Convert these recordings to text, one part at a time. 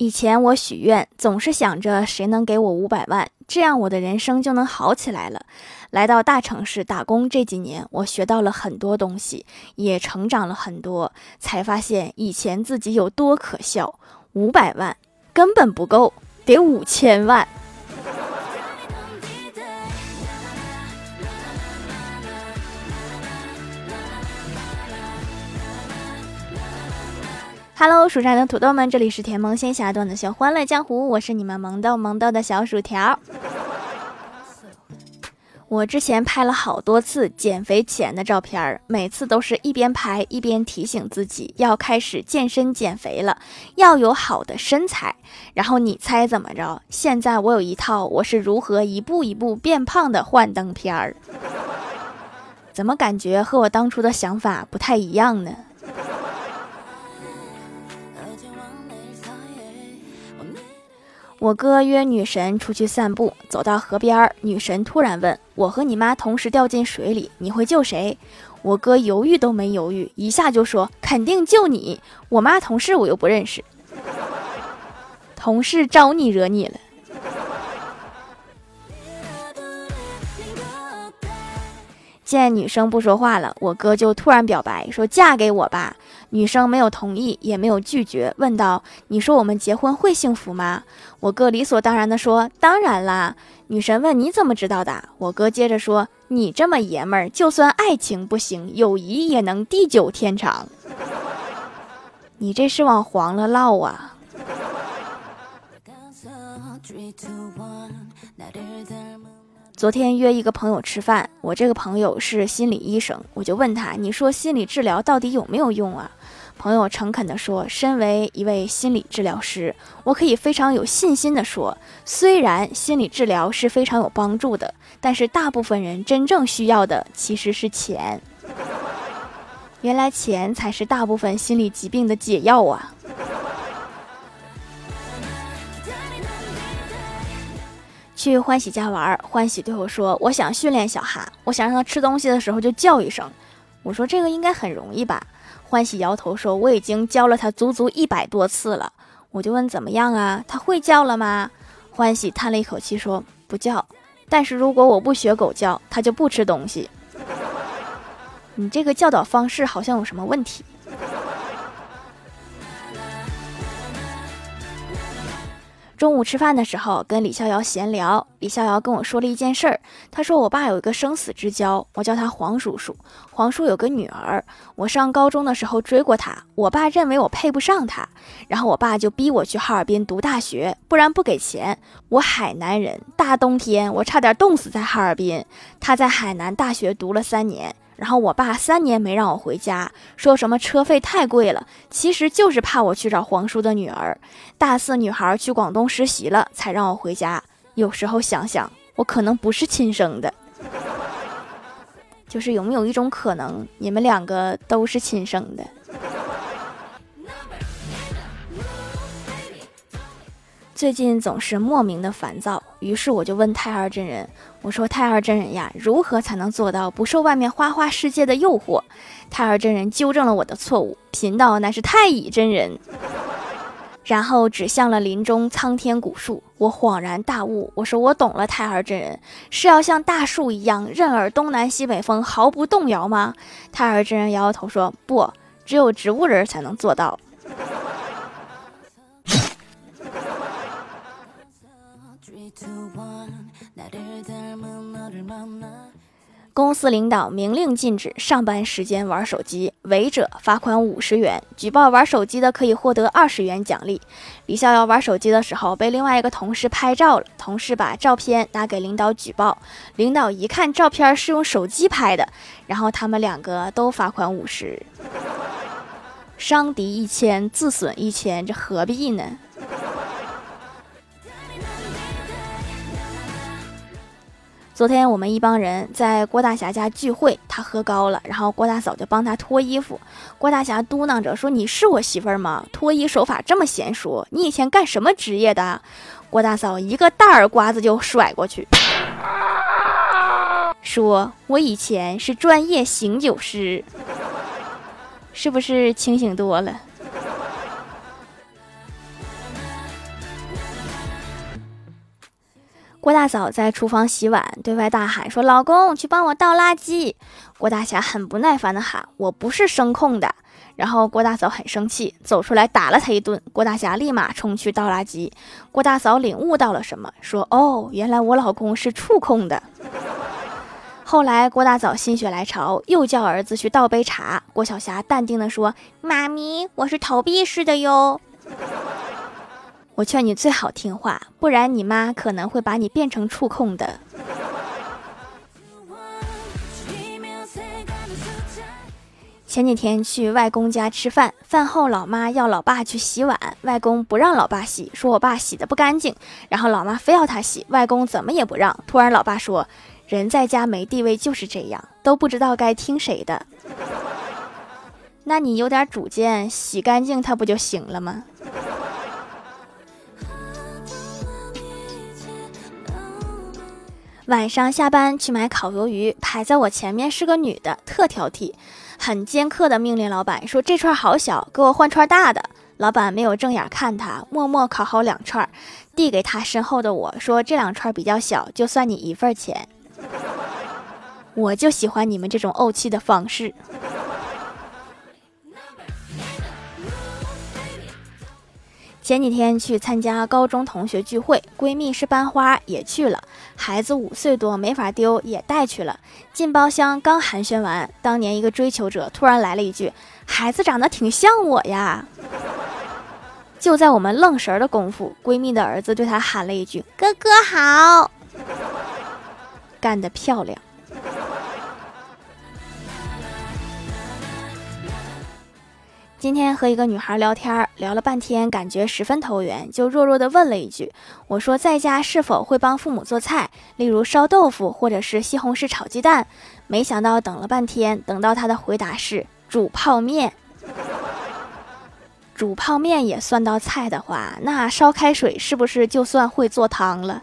以前我许愿总是想着谁能给我五百万，这样我的人生就能好起来了。来到大城市打工这几年，我学到了很多东西，也成长了很多，才发现以前自己有多可笑。五百万根本不够，得五千万。Hello，蜀山的土豆们，这里是甜萌仙侠段子秀欢乐江湖，我是你们萌豆萌豆的小薯条。我之前拍了好多次减肥前的照片，每次都是一边拍一边提醒自己要开始健身减肥了，要有好的身材。然后你猜怎么着？现在我有一套我是如何一步一步变胖的幻灯片儿，怎么感觉和我当初的想法不太一样呢？我哥约女神出去散步，走到河边，女神突然问我：“和你妈同时掉进水里，你会救谁？”我哥犹豫都没犹豫，一下就说：“肯定救你！我妈同事我又不认识，同事招你惹你了。”见女生不说话了，我哥就突然表白说：“嫁给我吧。”女生没有同意，也没有拒绝，问道：“你说我们结婚会幸福吗？”我哥理所当然地说：“当然啦。”女神问：“你怎么知道的？”我哥接着说：“你这么爷们儿，就算爱情不行，友谊也能地久天长。”你这是往黄了唠啊！昨天约一个朋友吃饭，我这个朋友是心理医生，我就问他：“你说心理治疗到底有没有用啊？”朋友诚恳地说：“身为一位心理治疗师，我可以非常有信心地说，虽然心理治疗是非常有帮助的，但是大部分人真正需要的其实是钱。原来钱才是大部分心理疾病的解药啊！”去欢喜家玩，欢喜对我说：“我想训练小哈，我想让他吃东西的时候就叫一声。”我说：“这个应该很容易吧？”欢喜摇头说：“我已经教了他足足一百多次了。”我就问：“怎么样啊？他会叫了吗？”欢喜叹了一口气说：“不叫。但是如果我不学狗叫，他就不吃东西。你这个教导方式好像有什么问题。”中午吃饭的时候，跟李逍遥闲聊，李逍遥跟我说了一件事儿。他说我爸有一个生死之交，我叫他黄叔叔。黄叔有个女儿，我上高中的时候追过她，我爸认为我配不上她，然后我爸就逼我去哈尔滨读大学，不然不给钱。我海南人，大冬天我差点冻死在哈尔滨。他在海南大学读了三年。然后我爸三年没让我回家，说什么车费太贵了，其实就是怕我去找黄叔的女儿。大四女孩去广东实习了，才让我回家。有时候想想，我可能不是亲生的，就是有没有一种可能，你们两个都是亲生的？最近总是莫名的烦躁，于是我就问太二真人：“我说太二真人呀，如何才能做到不受外面花花世界的诱惑？”太二真人纠正了我的错误，贫道乃是太乙真人，然后指向了林中苍天古树。我恍然大悟，我说我懂了，太二真人是要像大树一样任尔东南西北风，毫不动摇吗？太二真人摇摇头说：“不，只有植物人才能做到。”公司领导明令禁止上班时间玩手机，违者罚款五十元。举报玩手机的可以获得二十元奖励。李逍遥玩手机的时候被另外一个同事拍照了，同事把照片拿给领导举报，领导一看照片是用手机拍的，然后他们两个都罚款五十。伤敌一千，自损一千，这何必呢？昨天我们一帮人在郭大侠家聚会，他喝高了，然后郭大嫂就帮他脱衣服。郭大侠嘟囔着说：“你是我媳妇儿吗？脱衣手法这么娴熟，你以前干什么职业的？”郭大嫂一个大耳刮子就甩过去，说：“我以前是专业醒酒师，是不是清醒多了？”郭大嫂在厨房洗碗，对外大喊说：“老公，去帮我倒垃圾。”郭大侠很不耐烦地喊：“我不是声控的。”然后郭大嫂很生气，走出来打了他一顿。郭大侠立马冲去倒垃圾。郭大嫂领悟到了什么，说：“哦，原来我老公是触控的。”后来郭大嫂心血来潮，又叫儿子去倒杯茶。郭小霞淡定地说：“妈咪，我是投币式的哟。”我劝你最好听话，不然你妈可能会把你变成触控的。前几天去外公家吃饭，饭后老妈要老爸去洗碗，外公不让老爸洗，说我爸洗的不干净，然后老妈非要他洗，外公怎么也不让。突然老爸说：“人在家没地位就是这样，都不知道该听谁的。”那你有点主见，洗干净它不就行了吗？晚上下班去买烤鱿鱼，排在我前面是个女的，特挑剔，很尖刻的命令老板说：“这串好小，给我换串大的。”老板没有正眼看他，默默烤好两串，递给他身后的我说：“这两串比较小，就算你一份钱。”我就喜欢你们这种怄气的方式。前几天去参加高中同学聚会，闺蜜是班花，也去了。孩子五岁多，没法丢，也带去了。进包厢刚寒暄完，当年一个追求者突然来了一句：“孩子长得挺像我呀。”就在我们愣神的功夫，闺蜜的儿子对她喊了一句：“哥哥好。”干得漂亮。今天和一个女孩聊天，聊了半天，感觉十分投缘，就弱弱的问了一句：“我说在家是否会帮父母做菜，例如烧豆腐或者是西红柿炒鸡蛋？”没想到等了半天，等到她的回答是煮泡面。煮泡面也算道菜的话，那烧开水是不是就算会做汤了？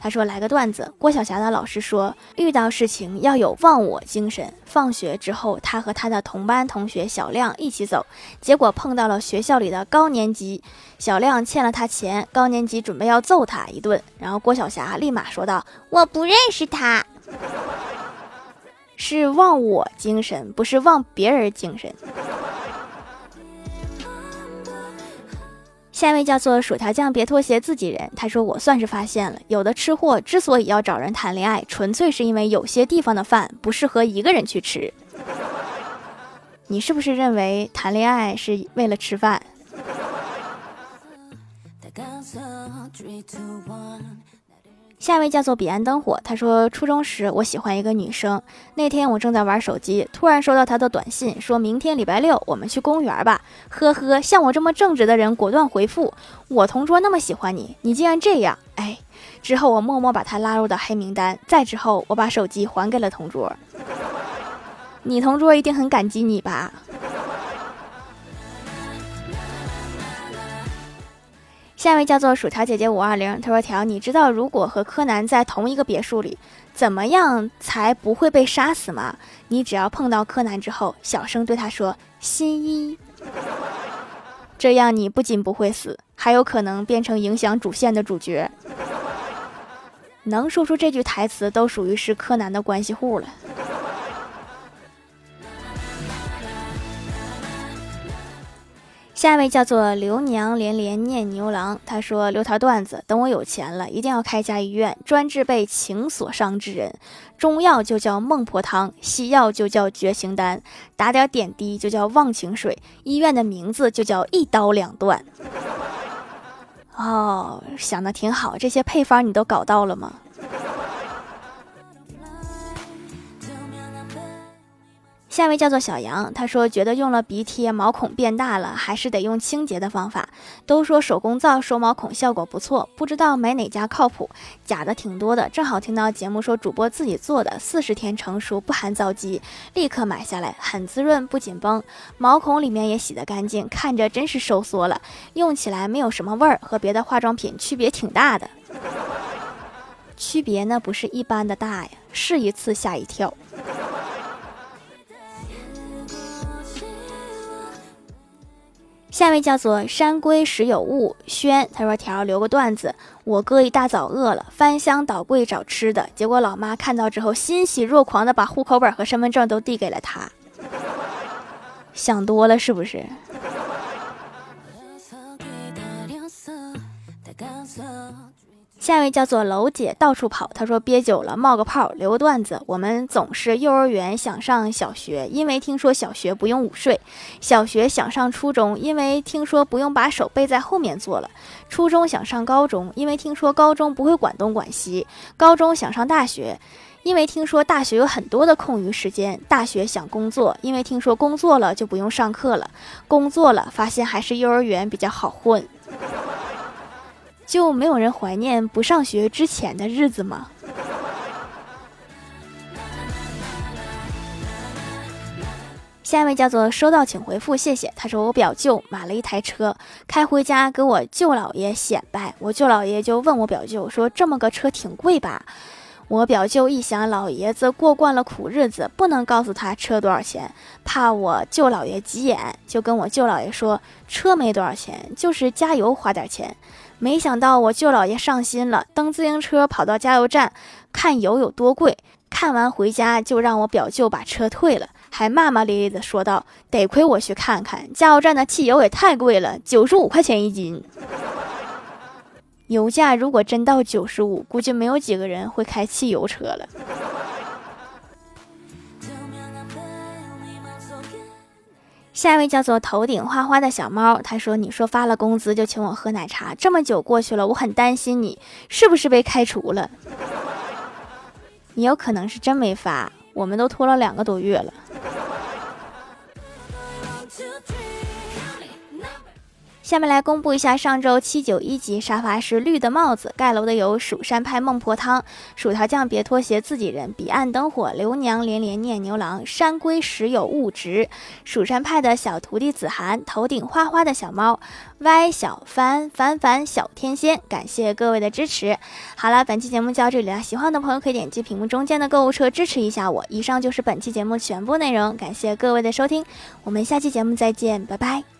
他说：“来个段子。郭晓霞的老师说，遇到事情要有忘我精神。放学之后，他和他的同班同学小亮一起走，结果碰到了学校里的高年级。小亮欠了他钱，高年级准备要揍他一顿。然后郭晓霞立马说道：‘我不认识他，是忘我精神，不是忘别人精神。’”下一位叫做薯条酱，别拖鞋，自己人。他说：“我算是发现了，有的吃货之所以要找人谈恋爱，纯粹是因为有些地方的饭不适合一个人去吃。你是不是认为谈恋爱是为了吃饭？”下一位叫做彼岸灯火，他说初中时我喜欢一个女生，那天我正在玩手机，突然收到她的短信，说明天礼拜六我们去公园吧。呵呵，像我这么正直的人，果断回复我同桌那么喜欢你，你竟然这样，哎。之后我默默把她拉入到黑名单，再之后我把手机还给了同桌。你同桌一定很感激你吧？下一位叫做薯条姐姐五二零，她说：“条，你知道如果和柯南在同一个别墅里，怎么样才不会被杀死吗？你只要碰到柯南之后，小声对他说‘新一’，这样你不仅不会死，还有可能变成影响主线的主角。能说出这句台词，都属于是柯南的关系户了。”下一位叫做刘娘连连念牛郎，他说留条段子，等我有钱了，一定要开家医院，专治被情所伤之人。中药就叫孟婆汤，西药就叫绝情丹，打点点滴就叫忘情水，医院的名字就叫一刀两断。哦，想的挺好，这些配方你都搞到了吗？下一位叫做小杨，他说觉得用了鼻贴毛孔变大了，还是得用清洁的方法。都说手工皂收毛孔效果不错，不知道买哪家靠谱？假的挺多的。正好听到节目说主播自己做的，四十天成熟不含皂基，立刻买下来，很滋润不紧绷，毛孔里面也洗得干净，看着真是收缩了，用起来没有什么味儿，和别的化妆品区别挺大的。区别呢不是一般的大呀，试一次吓一跳。下一位叫做山龟时有雾轩，他说：“条留个段子，我哥一大早饿了，翻箱倒柜找吃的，结果老妈看到之后欣喜若狂的把户口本和身份证都递给了他。想多了是不是？”下一位叫做楼姐，到处跑。她说憋久了，冒个泡，留个段子。我们总是幼儿园想上小学，因为听说小学不用午睡；小学想上初中，因为听说不用把手背在后面坐了；初中想上高中，因为听说高中不会管东管西；高中想上大学，因为听说大学有很多的空余时间；大学想工作，因为听说工作了就不用上课了；工作了发现还是幼儿园比较好混。就没有人怀念不上学之前的日子吗？下一位叫做收到请回复，谢谢。他说我表舅买了一台车，开回家给我舅姥爷显摆，我舅姥爷就问我表舅说：“这么个车挺贵吧？”我表舅一想老爷子过惯了苦日子，不能告诉他车多少钱，怕我舅姥爷急眼，就跟我舅姥爷说：“车没多少钱，就是加油花点钱。”没想到我舅姥爷上心了，蹬自行车跑到加油站看油有多贵，看完回家就让我表舅把车退了，还骂骂咧咧的说道：“得亏我去看看，加油站的汽油也太贵了，九十五块钱一斤。油价如果真到九十五，估计没有几个人会开汽油车了。”下一位叫做头顶花花的小猫，他说：“你说发了工资就请我喝奶茶，这么久过去了，我很担心你是不是被开除了？你有可能是真没发，我们都拖了两个多月了。”下面来公布一下上周七九一级沙发是绿的帽子，盖楼的有蜀山派孟婆汤、薯条酱别拖鞋、自己人、彼岸灯火、刘娘连连念牛郎、山龟时有物值、蜀山派的小徒弟子涵、头顶花花的小猫、歪小帆、凡凡小天仙，感谢各位的支持。好了，本期节目就到这里了，喜欢的朋友可以点击屏幕中间的购物车支持一下我。以上就是本期节目全部内容，感谢各位的收听，我们下期节目再见，拜拜。